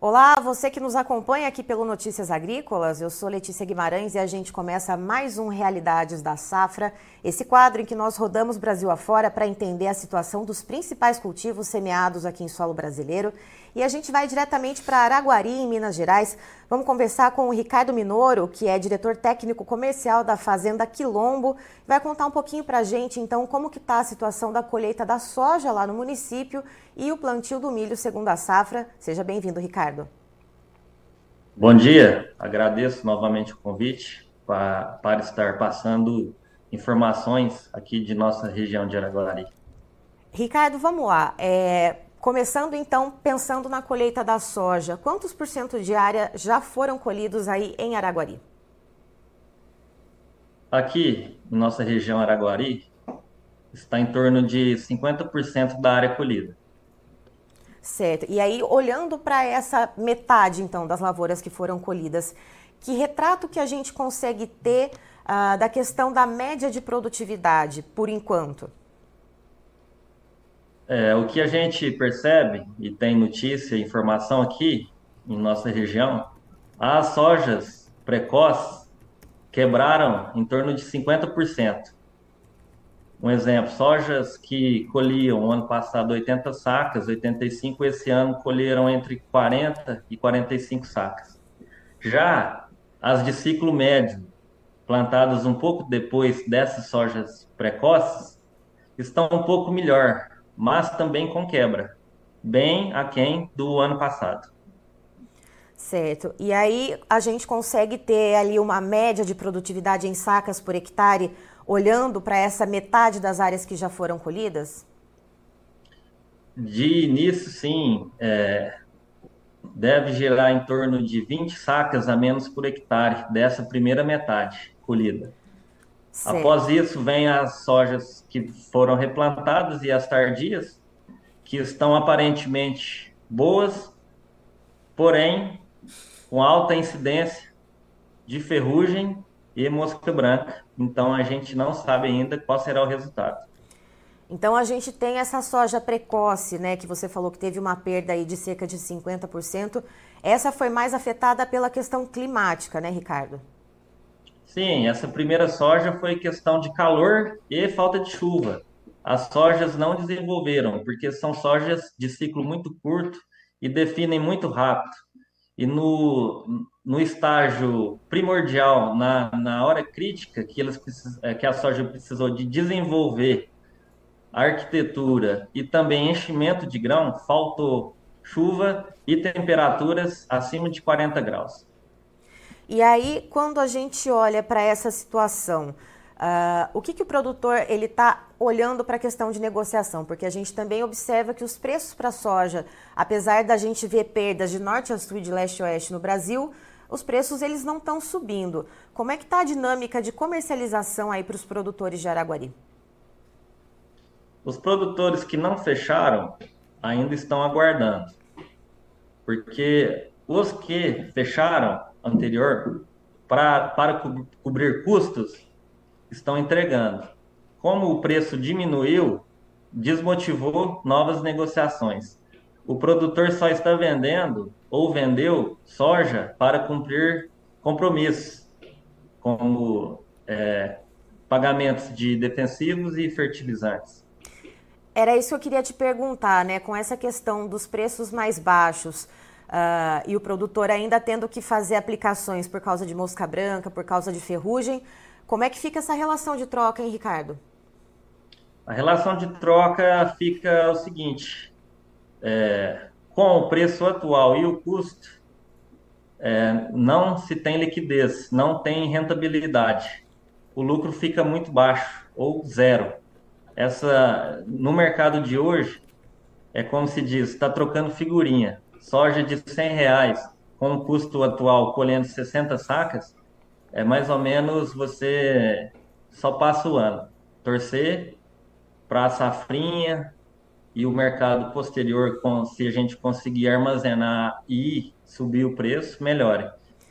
Olá, você que nos acompanha aqui pelo Notícias Agrícolas, eu sou Letícia Guimarães e a gente começa mais um Realidades da Safra, esse quadro em que nós rodamos Brasil afora para entender a situação dos principais cultivos semeados aqui em solo brasileiro. E a gente vai diretamente para Araguari, em Minas Gerais. Vamos conversar com o Ricardo Minoro, que é diretor técnico comercial da Fazenda Quilombo. Vai contar um pouquinho para a gente, então, como que está a situação da colheita da soja lá no município e o plantio do milho segundo a safra. Seja bem-vindo, Ricardo. Bom dia, agradeço novamente o convite para, para estar passando informações aqui de nossa região de Araguari. Ricardo, vamos lá. É, Começando então, pensando na colheita da soja, quantos por cento de área já foram colhidos aí em Araguari? Aqui, em nossa região Araguari, está em torno de 50% da área colhida. Certo. E aí, olhando para essa metade, então, das lavouras que foram colhidas, que retrato que a gente consegue ter uh, da questão da média de produtividade, por enquanto? É, o que a gente percebe, e tem notícia e informação aqui em nossa região, as sojas precoces quebraram em torno de 50%. Um exemplo, sojas que colhiam no ano passado 80 sacas, 85 esse ano colheram entre 40 e 45 sacas. Já as de ciclo médio, plantadas um pouco depois dessas sojas precoces, estão um pouco melhor, mas também com quebra, bem aquém do ano passado. Certo. E aí a gente consegue ter ali uma média de produtividade em sacas por hectare, olhando para essa metade das áreas que já foram colhidas? De início, sim. É, deve gerar em torno de 20 sacas a menos por hectare dessa primeira metade colhida. Certo. Após isso, vem as sojas que foram replantadas e as tardias, que estão aparentemente boas, porém com alta incidência de ferrugem e mosca branca. Então a gente não sabe ainda qual será o resultado. Então a gente tem essa soja precoce, né, que você falou que teve uma perda aí de cerca de 50%. Essa foi mais afetada pela questão climática, né, Ricardo? Sim, essa primeira soja foi questão de calor e falta de chuva. As sojas não desenvolveram, porque são sojas de ciclo muito curto e definem muito rápido. E no, no estágio primordial, na, na hora crítica que, elas precis, é, que a soja precisou de desenvolver arquitetura e também enchimento de grão, faltou chuva e temperaturas acima de 40 graus. E aí, quando a gente olha para essa situação, uh, o que, que o produtor ele está olhando para a questão de negociação? Porque a gente também observa que os preços para soja, apesar da gente ver perdas de norte a sul e de leste a oeste no Brasil, os preços eles não estão subindo. Como é que está a dinâmica de comercialização aí para os produtores de Araguari? Os produtores que não fecharam ainda estão aguardando, porque os que fecharam anterior pra, para co cobrir custos estão entregando. Como o preço diminuiu, desmotivou novas negociações. O produtor só está vendendo ou vendeu soja para cumprir compromissos, como é, pagamentos de defensivos e fertilizantes. Era isso que eu queria te perguntar, né? Com essa questão dos preços mais baixos, uh, e o produtor ainda tendo que fazer aplicações por causa de mosca branca, por causa de ferrugem. Como é que fica essa relação de troca, hein, Ricardo? A relação de troca fica o seguinte: é, com o preço atual e o custo, é, não se tem liquidez, não tem rentabilidade. O lucro fica muito baixo ou zero. Essa no mercado de hoje é como se diz, está trocando figurinha soja de 100 reais com o custo atual colhendo 60 sacas, é mais ou menos você só passa o ano. Torcer para a safrinha e o mercado posterior, se a gente conseguir armazenar e subir o preço, melhore.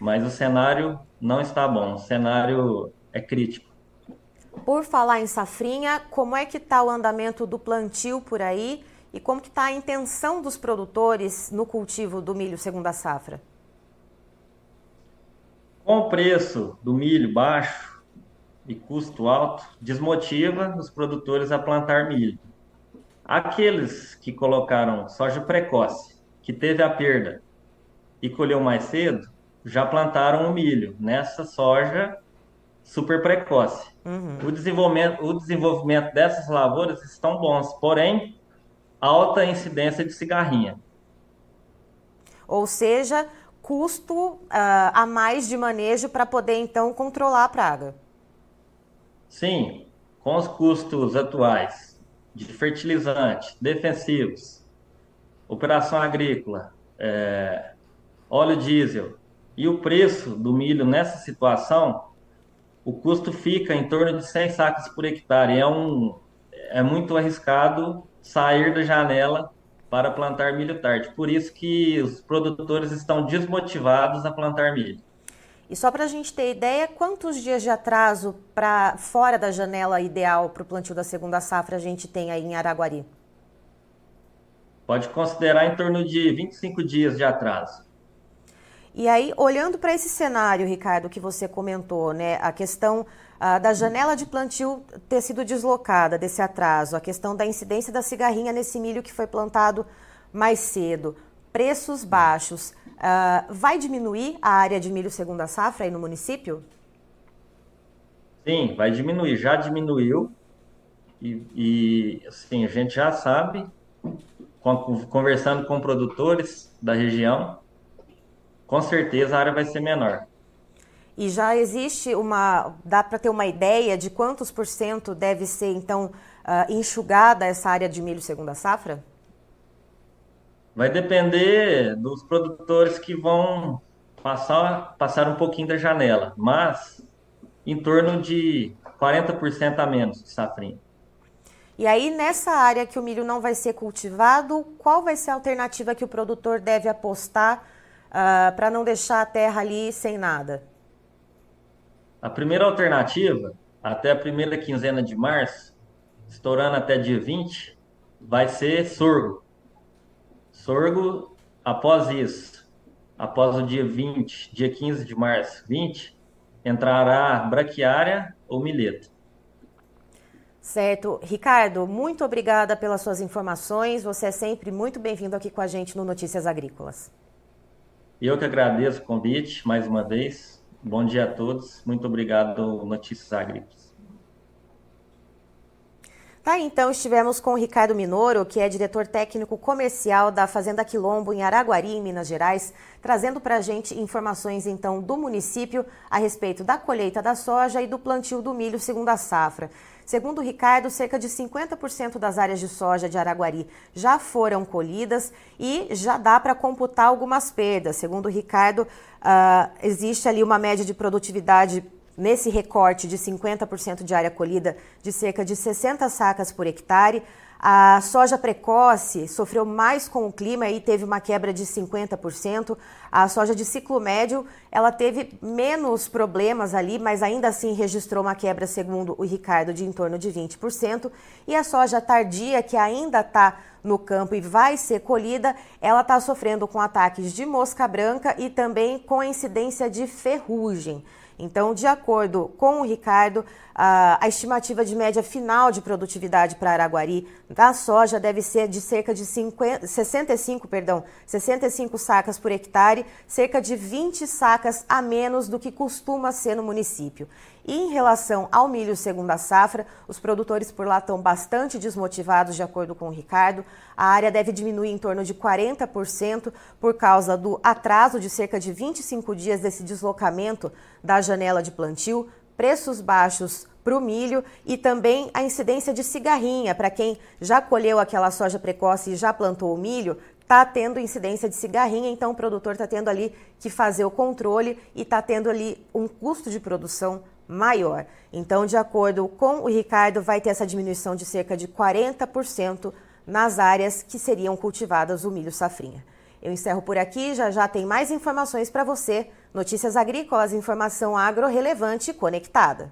Mas o cenário não está bom, o cenário é crítico. Por falar em safrinha, como é que está o andamento do plantio por aí? E como que está a intenção dos produtores no cultivo do milho segunda safra? Com o preço do milho baixo e custo alto, desmotiva os produtores a plantar milho. Aqueles que colocaram soja precoce, que teve a perda e colheu mais cedo, já plantaram o milho nessa soja super precoce. Uhum. O, desenvolvimento, o desenvolvimento dessas lavouras estão bons, porém, alta incidência de cigarrinha. Ou seja, custo uh, a mais de manejo para poder então controlar a praga. Sim, com os custos atuais de fertilizante, defensivos, operação agrícola, é, óleo diesel e o preço do milho nessa situação, o custo fica em torno de 100 sacas por hectare. É, um, é muito arriscado sair da janela para plantar milho tarde. Por isso que os produtores estão desmotivados a plantar milho. E só para a gente ter ideia, quantos dias de atraso para fora da janela ideal para o plantio da segunda safra a gente tem aí em Araguari? Pode considerar em torno de 25 dias de atraso. E aí, olhando para esse cenário, Ricardo, que você comentou, né, a questão ah, da janela de plantio ter sido deslocada, desse atraso, a questão da incidência da cigarrinha nesse milho que foi plantado mais cedo, preços baixos, ah, vai diminuir a área de milho segunda safra aí no município? Sim, vai diminuir, já diminuiu. E, e assim, a gente já sabe, conversando com produtores da região, com certeza a área vai ser menor. E já existe uma. dá para ter uma ideia de quantos por cento deve ser, então, uh, enxugada essa área de milho segunda safra? Vai depender dos produtores que vão passar, passar um pouquinho da janela, mas em torno de 40% a menos de safrinha. E aí, nessa área que o milho não vai ser cultivado, qual vai ser a alternativa que o produtor deve apostar uh, ah, para não deixar a terra ali sem nada? A primeira alternativa, até a primeira quinzena de março, estourando até dia 20, vai ser sorgo. Sorgo, após isso, após o dia 20, dia 15 de março, 20, entrará braquiária ou mileta. Certo. Ricardo, muito obrigada pelas suas informações. Você é sempre muito bem-vindo aqui com a gente no Notícias Agrícolas. Eu que agradeço o convite mais uma vez. Bom dia a todos. Muito obrigado, Notícias Agrícolas. Tá, então estivemos com o Ricardo Minoro, que é diretor técnico comercial da Fazenda Quilombo em Araguari, em Minas Gerais, trazendo para a gente informações então do município a respeito da colheita da soja e do plantio do milho segundo a safra. Segundo o Ricardo, cerca de 50% das áreas de soja de Araguari já foram colhidas e já dá para computar algumas perdas. Segundo o Ricardo, uh, existe ali uma média de produtividade nesse recorte de 50% de área colhida de cerca de 60 sacas por hectare. A soja precoce sofreu mais com o clima e teve uma quebra de 50%. A soja de ciclo médio, ela teve menos problemas ali, mas ainda assim registrou uma quebra, segundo o Ricardo, de em torno de 20%. E a soja tardia, que ainda está no campo e vai ser colhida, ela está sofrendo com ataques de mosca branca e também com incidência de ferrugem. Então, de acordo com o Ricardo, a, estimativa de média final de produtividade para Araguari da soja deve ser de cerca de 50, 65, perdão, 65 sacas por hectare, cerca de 20 sacas a menos do que costuma ser no município. E em relação ao milho segunda safra, os produtores por lá estão bastante desmotivados, de acordo com o Ricardo. A área deve diminuir em torno de 40% por causa do atraso de cerca de 25 dias desse deslocamento da janela de plantio, preços baixos para o milho e também a incidência de cigarrinha. Para quem já colheu aquela soja precoce e já plantou o milho, está tendo incidência de cigarrinha, então o produtor está tendo ali que fazer o controle e está tendo ali um custo de produção maior. Então, de acordo com o Ricardo, vai ter essa diminuição de cerca de 40% nas áreas que seriam cultivadas o milho safrinha. Eu encerro por aqui, já já tem mais informações para você. Notícias agrícolas, informação agro relevante conectada.